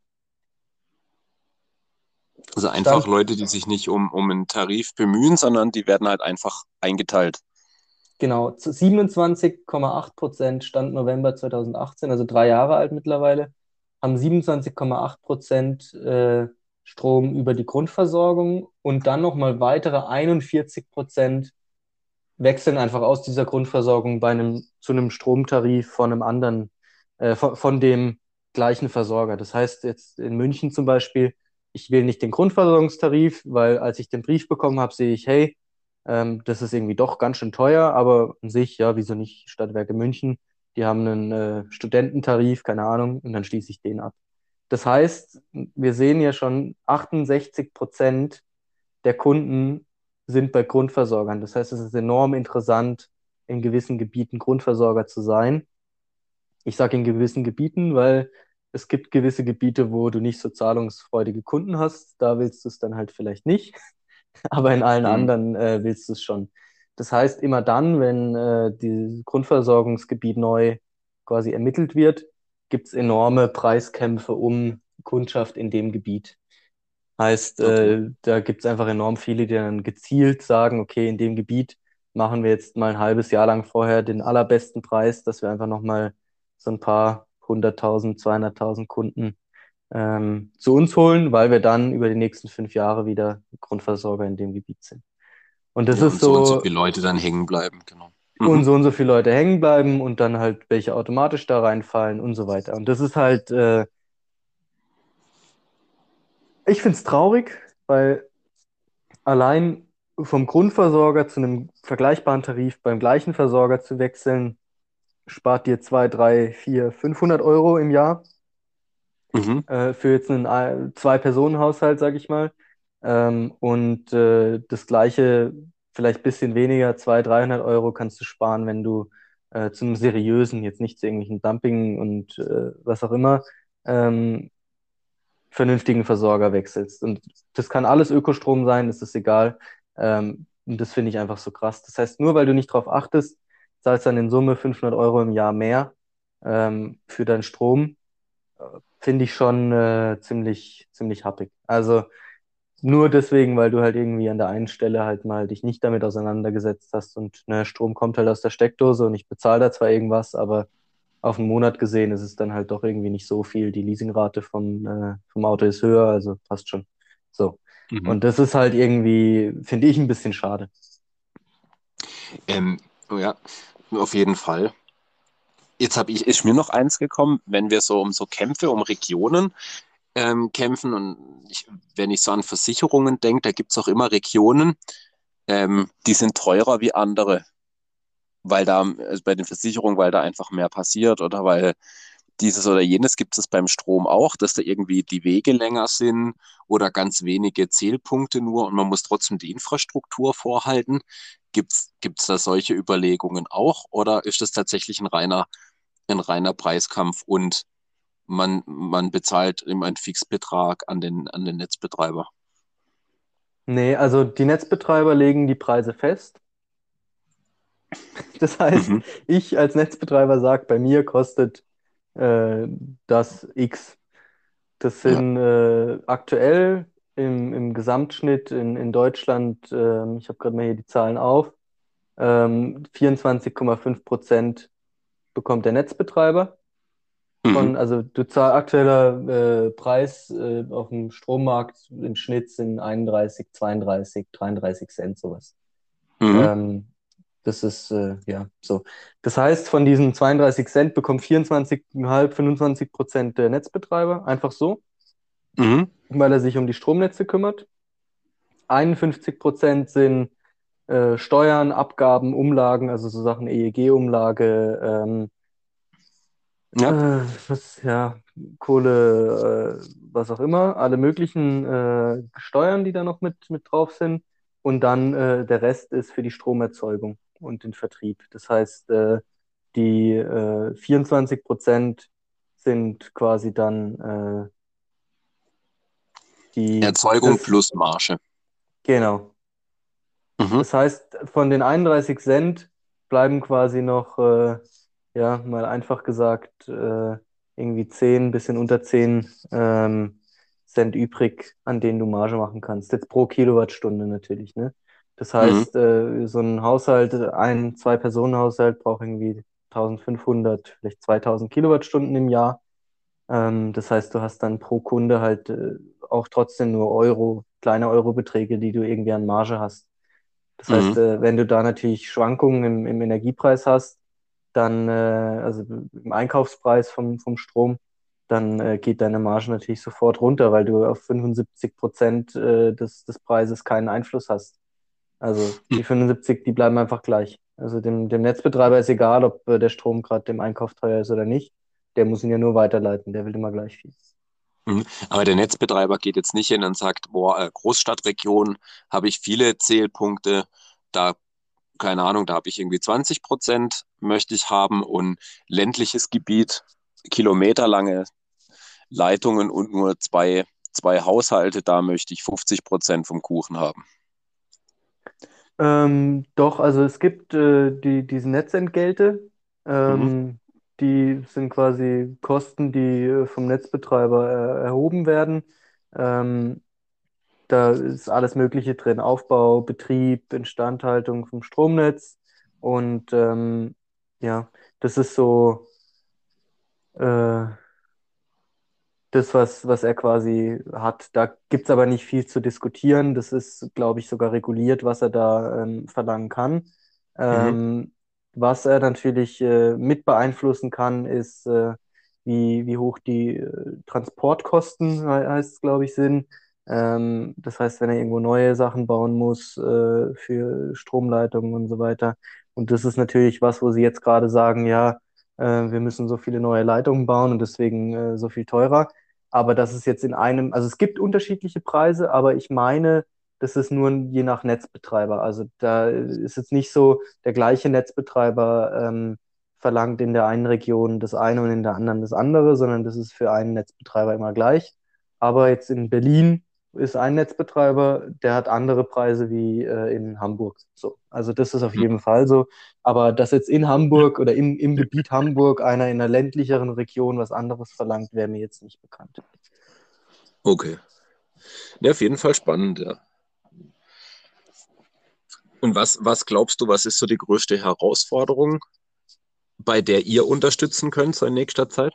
Also einfach Leute, die sich nicht um, um einen Tarif bemühen, sondern die werden halt einfach eingeteilt. Genau, zu 27,8 Prozent Stand November 2018, also drei Jahre alt mittlerweile, haben 27,8 Prozent äh, Strom über die Grundversorgung und dann nochmal weitere 41 Prozent wechseln einfach aus dieser Grundversorgung bei einem, zu einem Stromtarif von einem anderen, äh, von, von dem gleichen Versorger. Das heißt jetzt in München zum Beispiel, ich wähle nicht den Grundversorgungstarif, weil als ich den Brief bekommen habe, sehe ich, hey, ähm, das ist irgendwie doch ganz schön teuer, aber an sich, ja, wieso nicht Stadtwerke München? Die haben einen äh, Studententarif, keine Ahnung, und dann schließe ich den ab. Das heißt, wir sehen ja schon 68 Prozent der Kunden sind bei Grundversorgern. Das heißt, es ist enorm interessant, in gewissen Gebieten Grundversorger zu sein. Ich sage in gewissen Gebieten, weil es gibt gewisse Gebiete, wo du nicht so zahlungsfreudige Kunden hast. Da willst du es dann halt vielleicht nicht, <laughs> aber in allen Mhm. anderen äh, willst du es schon. Das heißt, immer dann, wenn äh, dieses Grundversorgungsgebiet neu quasi ermittelt wird, gibt es enorme Preiskämpfe um Kundschaft in dem Gebiet. Heißt, Okay. äh, da gibt es einfach enorm viele, die dann gezielt sagen, okay, in dem Gebiet machen wir jetzt mal ein halbes Jahr lang vorher den allerbesten Preis, dass wir einfach nochmal so ein paar hunderttausend, zweihunderttausend Kunden ähm, zu uns holen, weil wir dann über die nächsten fünf Jahre wieder Grundversorger in dem Gebiet sind. Und das Ja, ist und so und so viele Leute dann hängen bleiben, genau. und Mhm. so und so viele Leute hängen bleiben und dann halt welche automatisch da reinfallen und so weiter. Und das ist halt, äh, ich finde es traurig, weil Allein vom Grundversorger zu einem vergleichbaren Tarif beim gleichen Versorger zu wechseln, spart dir 2, 3, 4, 500 Euro im Jahr Mhm. äh, für jetzt einen Ein- Zwei-Personen-Haushalt, sag ich mal. Ähm, und äh, das gleiche, vielleicht ein bisschen weniger, 200, 300 Euro kannst du sparen, wenn du äh, zu einem seriösen, jetzt nicht zu irgendwelchen Dumping und äh, was auch immer, ähm, vernünftigen Versorger wechselst. Und das kann alles Ökostrom sein, das ist egal. Ähm, und das finde ich einfach so krass. Das heißt, nur weil du nicht darauf achtest, zahlst dann in Summe 500 Euro im Jahr mehr ähm, für deinen Strom, finde ich schon äh, ziemlich, ziemlich happig. Also nur deswegen, weil du halt irgendwie an der einen Stelle halt mal dich nicht damit auseinandergesetzt hast und ne, Strom kommt halt aus der Steckdose und ich bezahle da zwar irgendwas, aber auf einen Monat gesehen ist es dann halt doch irgendwie nicht so viel. Die Leasingrate vom, äh, vom Auto ist höher, also passt schon. So. Mhm. Und das ist halt irgendwie, finde ich, ein bisschen schade. Ähm, ja, auf jeden Fall. Jetzt habe ich, ist mir noch eins gekommen, wenn wir so um so Kämpfe, um Regionen ähm, kämpfen und ich, wenn ich so an Versicherungen denke, da gibt es auch immer Regionen, ähm, die sind teurer wie andere, weil da, also bei den Versicherungen, weil da einfach mehr passiert oder weil dieses oder jenes gibt es beim Strom auch, dass da irgendwie die Wege länger sind oder ganz wenige Zählpunkte nur und man muss trotzdem die Infrastruktur vorhalten. Gibt es da solche Überlegungen auch oder ist das tatsächlich ein reiner, ein reiner Preiskampf und man, man bezahlt immer einen Fixbetrag an den, an den Netzbetreiber? Nee, also die Netzbetreiber legen die Preise fest. Das heißt, mhm. ich als Netzbetreiber sage, bei mir kostet äh, das X. Das sind ja. äh, aktuell im, im Gesamtschnitt in, in Deutschland, äh, ich habe gerade mal hier die Zahlen auf, ähm, 24,5 Prozent bekommt der Netzbetreiber. Mhm. Von, also du zahlst aktueller äh, Preis äh, auf dem Strommarkt im Schnitt sind 31, 32, 33 Cent sowas. Mhm. Ähm, das ist äh, ja so. Das heißt, von diesen 32 Cent bekommen 24,5, 25 Prozent der Netzbetreiber einfach so, mhm. weil er sich um die Stromnetze kümmert. 51 Prozent sind äh, Steuern, Abgaben, Umlagen, also so Sachen EEG-Umlage, ähm, ja. Äh, was, ja, Kohle, äh, was auch immer, alle möglichen äh, Steuern, die da noch mit, mit drauf sind. Und dann äh, der Rest ist für die Stromerzeugung und den Vertrieb. Das heißt, die äh, 24 Prozent sind quasi dann die Erzeugung das, plus Marge. Genau. Mhm. Das heißt, von den 31 Cent bleiben quasi noch ja, mal einfach gesagt, äh, irgendwie 10, bisschen unter 10 ähm, Cent übrig, an denen du Marge machen kannst. Jetzt pro Kilowattstunde natürlich, ne? Das heißt, mhm. äh, so ein Haushalt, ein, zwei Personen Haushalt braucht irgendwie 1500, vielleicht 2000 Kilowattstunden im Jahr. Ähm, das heißt, du hast dann pro Kunde halt äh, auch trotzdem nur Euro, kleine Eurobeträge, die du irgendwie an Marge hast. Das mhm. heißt, äh, wenn du da natürlich Schwankungen im, im Energiepreis hast, dann, äh, also im Einkaufspreis vom, vom Strom, dann äh, geht deine Marge natürlich sofort runter, weil du auf 75 Prozent äh, des, des Preises keinen Einfluss hast. Also die 75, hm. die bleiben einfach gleich. Also dem, dem Netzbetreiber ist egal, ob äh, der Strom gerade dem Einkauf teuer ist oder nicht. Der muss ihn ja nur weiterleiten, der will immer gleich viel. Mhm. Aber der Netzbetreiber geht jetzt nicht hin und sagt, boah, äh, Großstadtregion habe ich viele Zählpunkte, da keine Ahnung, da habe ich irgendwie 20 Prozent möchte ich haben und ländliches Gebiet, kilometerlange Leitungen und nur zwei, zwei Haushalte, da möchte ich 50 Prozent vom Kuchen haben. Ähm, doch, also es gibt äh, die, diese Netzentgelte, ähm, mhm. Die sind quasi Kosten, die äh, vom Netzbetreiber äh, erhoben werden. Ähm, da ist alles Mögliche drin: Aufbau, Betrieb, Instandhaltung vom Stromnetz. Und ähm, ja, das ist so äh, das, was, was er quasi hat. Da gibt es aber nicht viel zu diskutieren. Das ist, glaube ich, sogar reguliert, was er da ähm, verlangen kann. Mhm. Was er natürlich äh, mit beeinflussen kann, ist, äh, wie, wie hoch die äh, Transportkosten, heißt es, glaube ich, sind. Ähm, das heißt, wenn er irgendwo neue Sachen bauen muss äh, für Stromleitungen und so weiter. Und das ist natürlich was, wo sie jetzt gerade sagen, ja, äh, wir müssen so viele neue Leitungen bauen und deswegen äh, so viel teurer. Aber das ist jetzt in einem, also es gibt unterschiedliche Preise, aber ich meine, das ist nur je nach Netzbetreiber. Also da ist jetzt nicht so, der gleiche Netzbetreiber ähm, verlangt in der einen Region das eine und in der anderen das andere, sondern das ist für einen Netzbetreiber immer gleich. Aber jetzt in Berlin ist ein Netzbetreiber, der hat andere Preise wie äh, in Hamburg. So. Also das ist auf hm. jeden Fall so. Aber dass jetzt in Hamburg oder im, im Gebiet Hamburg einer in einer ländlicheren Region was anderes verlangt, wäre mir jetzt nicht bekannt. Okay. Ja, auf jeden Fall spannend, ja. Und was, was glaubst du, was ist so die größte Herausforderung, bei der ihr unterstützen könnt so in nächster Zeit?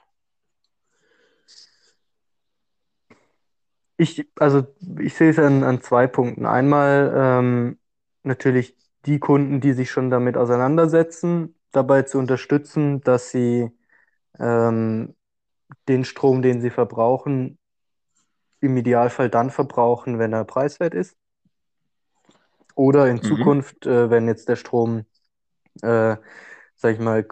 Ich, also ich sehe es an, an zwei Punkten. Einmal ähm, natürlich die Kunden, die sich schon damit auseinandersetzen, dabei zu unterstützen, dass sie ähm, den Strom, den sie verbrauchen, im Idealfall dann verbrauchen, wenn er preiswert ist. Oder in mhm. Zukunft, äh, wenn jetzt der Strom, äh, sag ich mal,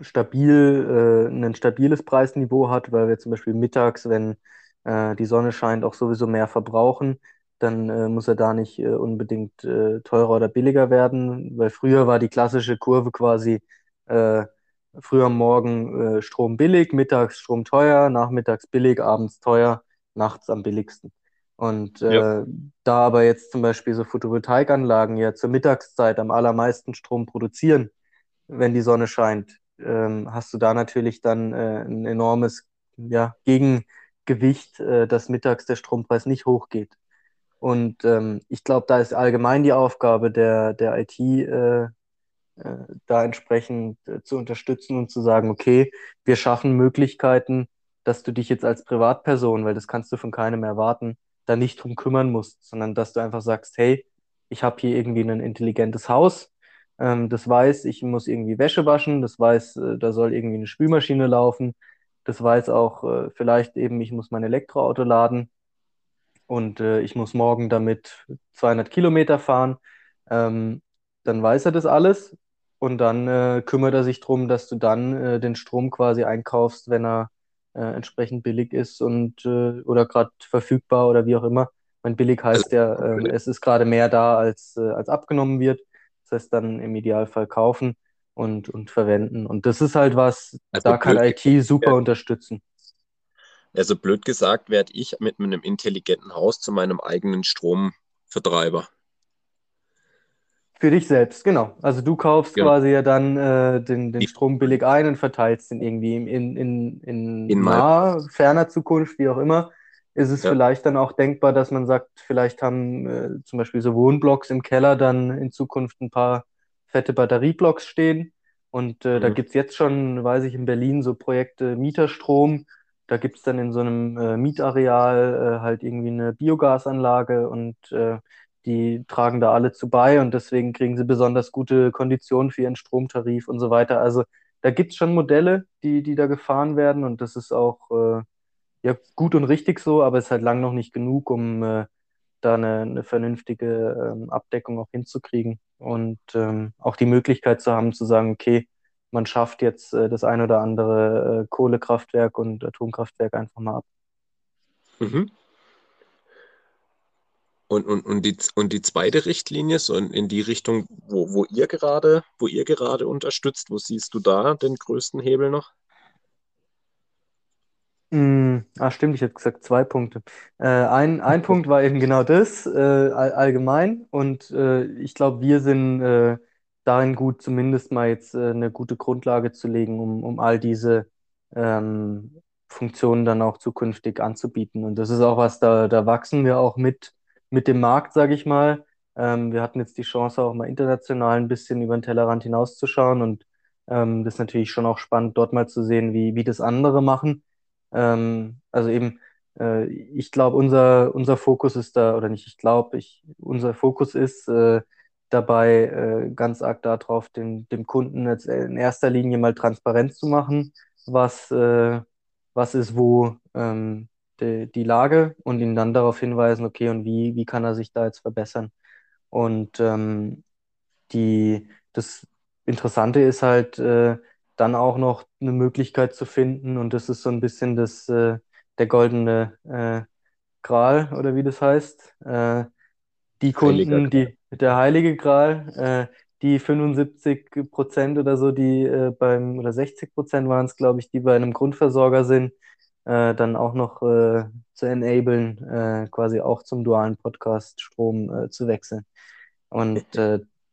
stabil, äh, ein stabiles Preisniveau hat, weil wir zum Beispiel mittags, wenn äh, die Sonne scheint, auch sowieso mehr verbrauchen. Dann äh, muss er da nicht äh, unbedingt äh, teurer oder billiger werden, weil früher war die klassische Kurve quasi äh, früh am Morgen Strom billig, mittags Strom teuer, nachmittags billig, abends teuer, nachts am billigsten. Und ja. da aber jetzt zum Beispiel so Photovoltaikanlagen ja zur Mittagszeit am allermeisten Strom produzieren, wenn die Sonne scheint, ähm, hast du da natürlich dann äh, ein enormes ja, Gegengewicht, äh, dass mittags der Strompreis nicht hochgeht. Und ähm, ich glaube, da ist allgemein die Aufgabe der, der IT, äh, äh, da entsprechend äh, zu unterstützen und zu sagen, okay, wir schaffen Möglichkeiten, dass du dich jetzt als Privatperson, weil das kannst du von keinem erwarten, da nicht drum kümmern musst, sondern dass du einfach sagst, hey, ich habe hier irgendwie ein intelligentes Haus, ähm, das weiß, ich muss irgendwie Wäsche waschen, das weiß, äh, da soll irgendwie eine Spülmaschine laufen, das weiß auch äh, vielleicht eben, ich muss mein Elektroauto laden und äh, ich muss morgen damit 200 Kilometer fahren. Ähm, dann weiß er das alles und dann äh, kümmert er sich darum, dass du dann äh, den Strom quasi einkaufst, wenn er äh, entsprechend billig ist und oder gerade verfügbar oder wie auch immer. Mein billig heißt ja, ähm, es ist gerade mehr da, als, als abgenommen wird. Das heißt dann im Idealfall kaufen und, und verwenden. Und das ist halt was, also da kann IT super ja. unterstützen. Also blöd gesagt, werde ich mit einem intelligenten Haus zu meinem eigenen Stromvertreiber. Für dich selbst, genau. Also du kaufst genau. quasi ja dann äh, den, den Strom billig ein und verteilst den irgendwie in, in, in, in naher, ferner Zukunft, wie auch immer ist es ja. vielleicht dann auch denkbar, dass man sagt, vielleicht haben äh, zum Beispiel so Wohnblocks im Keller dann in Zukunft ein paar fette Batterieblocks stehen. Und äh, mhm. da gibt es jetzt schon, weiß ich, in Berlin so Projekte Mieterstrom. Da gibt es dann in so einem äh, Mietareal äh, halt irgendwie eine Biogasanlage und äh, die tragen da alle zu bei und deswegen kriegen sie besonders gute Konditionen für ihren Stromtarif und so weiter. Also da gibt es schon Modelle, die, die da gefahren werden und das ist auch äh, ja gut und richtig so, aber es ist halt lang noch nicht genug, um äh, da eine, eine vernünftige ähm, Abdeckung auch hinzukriegen und ähm, auch die Möglichkeit zu haben, zu sagen, okay, man schafft jetzt äh, das ein oder andere äh, Kohlekraftwerk und Atomkraftwerk einfach mal ab. Mhm. Und, und, und, die, und die zweite Richtlinie, so in, in die Richtung, wo, wo ihr gerade, wo ihr gerade unterstützt, wo siehst du da den größten Hebel noch? Mm, ah, stimmt, ich hätte gesagt zwei Punkte. Äh, ein, ein Punkt war eben genau das, äh, all, allgemein. Und äh, ich glaube, wir sind äh, darin gut, zumindest mal jetzt äh, eine gute Grundlage zu legen, um, um all diese ähm, Funktionen dann auch zukünftig anzubieten. Und das ist auch was, da, da wachsen wir auch mit, mit dem Markt, sage ich mal. Ähm, wir hatten jetzt die Chance, auch mal international ein bisschen über den Tellerrand hinauszuschauen. Und ähm, das ist natürlich schon auch spannend, dort mal zu sehen, wie, wie das andere machen. Ähm, also eben, äh, ich glaube, unser, unser Fokus ist da, oder nicht, ich glaube, ich, unser Fokus ist äh, dabei äh, ganz arg darauf, dem, dem Kunden jetzt in erster Linie mal transparent zu machen, was, äh, was ist wo ähm, die, die Lage und ihn dann darauf hinweisen, okay, und wie, wie kann er sich da jetzt verbessern. Und ähm, die, das Interessante ist halt, äh, dann auch noch eine Möglichkeit zu finden. Und das ist so ein bisschen das, äh, der goldene äh, Gral oder wie das heißt. Äh, die Kunden, die, der heilige Gral, äh, die 75 Prozent oder so, die äh, beim, oder 60 Prozent waren es, glaube ich, die bei einem Grundversorger sind, äh, dann auch noch zu enablen, quasi auch zum dualen Podcast Strom zu wechseln. Und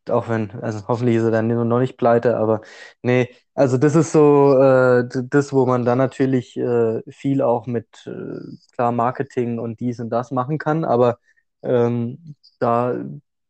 auch wenn, also hoffentlich ist er dann noch nicht pleite, aber nee, also das ist so äh, das, wo man dann natürlich äh, viel auch mit äh, klar Marketing und dies und das machen kann, aber ähm, da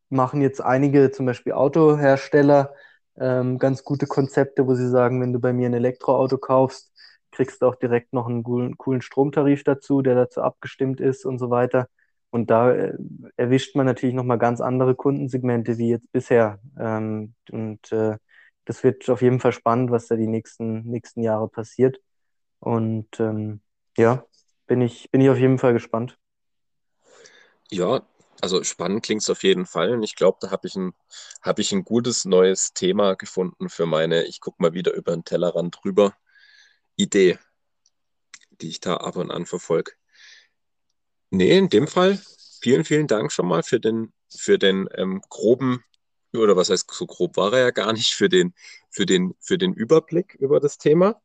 machen jetzt einige, zum Beispiel Autohersteller, ähm, ganz gute Konzepte, wo sie sagen, wenn du bei mir ein Elektroauto kaufst, kriegst du auch direkt noch einen coolen, Stromtarif dazu, der dazu abgestimmt ist und so weiter. Und da äh, erwischt man natürlich nochmal ganz andere Kundensegmente wie jetzt bisher. Ähm, und äh, das wird auf jeden Fall spannend, was da die nächsten, nächsten Jahre passiert. Und ähm, ja, bin ich, bin ich auf jeden Fall gespannt. Ja, Also spannend klingt es auf jeden Fall. Und ich glaube, da habe ich ein, hab ich ein gutes neues Thema gefunden für meine, ich gucke mal wieder über den Tellerrand drüber, Idee, die ich da ab und an verfolge. Nee, in dem Fall vielen, vielen Dank schon mal für den, für den ähm, groben, oder was heißt so grob war er ja gar nicht, für den, für den, für den Überblick über das Thema.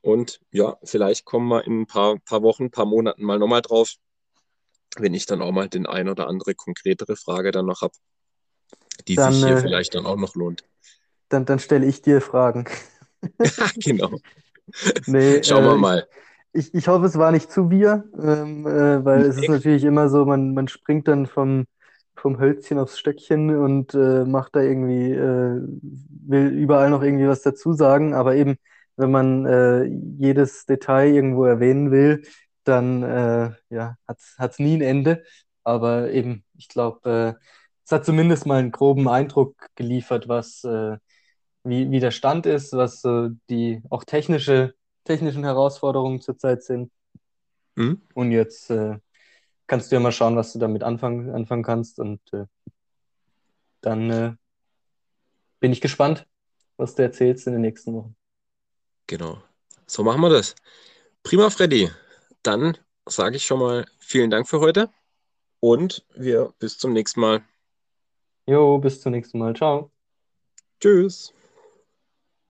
Und ja, vielleicht kommen wir in ein paar, paar Wochen, ein paar Monaten mal nochmal drauf, wenn ich dann auch mal den ein oder andere konkretere Frage dann noch habe, die Dann, sich hier äh, vielleicht dann auch noch lohnt. dann, dann stelle ich dir Fragen. <laughs> Genau. Nee, <laughs> Schauen wir äh, mal. ich, ich hoffe, es war nicht zu wir, ähm, äh, weil es ist natürlich immer so, man, man springt dann vom, vom Hölzchen aufs Stöckchen und äh, macht da irgendwie, äh, will überall noch irgendwie was dazu sagen, aber eben, wenn man äh, jedes Detail irgendwo erwähnen will, dann äh, ja, hat's, hat's nie ein Ende. Aber eben, ich glaube, es hat zumindest mal einen groben Eindruck geliefert, was wie, wie der Stand ist, was so die auch technische, technischen Herausforderungen zurzeit sind. Hm? Und jetzt äh, kannst du ja mal schauen, was du damit anfangen, anfangen kannst. Und äh, dann äh, bin ich gespannt, was du erzählst in den nächsten Wochen. Genau. So machen wir das. Prima, Freddy. Dann sage ich schon mal vielen Dank für heute und wir bis zum nächsten Mal. Jo, bis zum nächsten Mal. Ciao. Tschüss.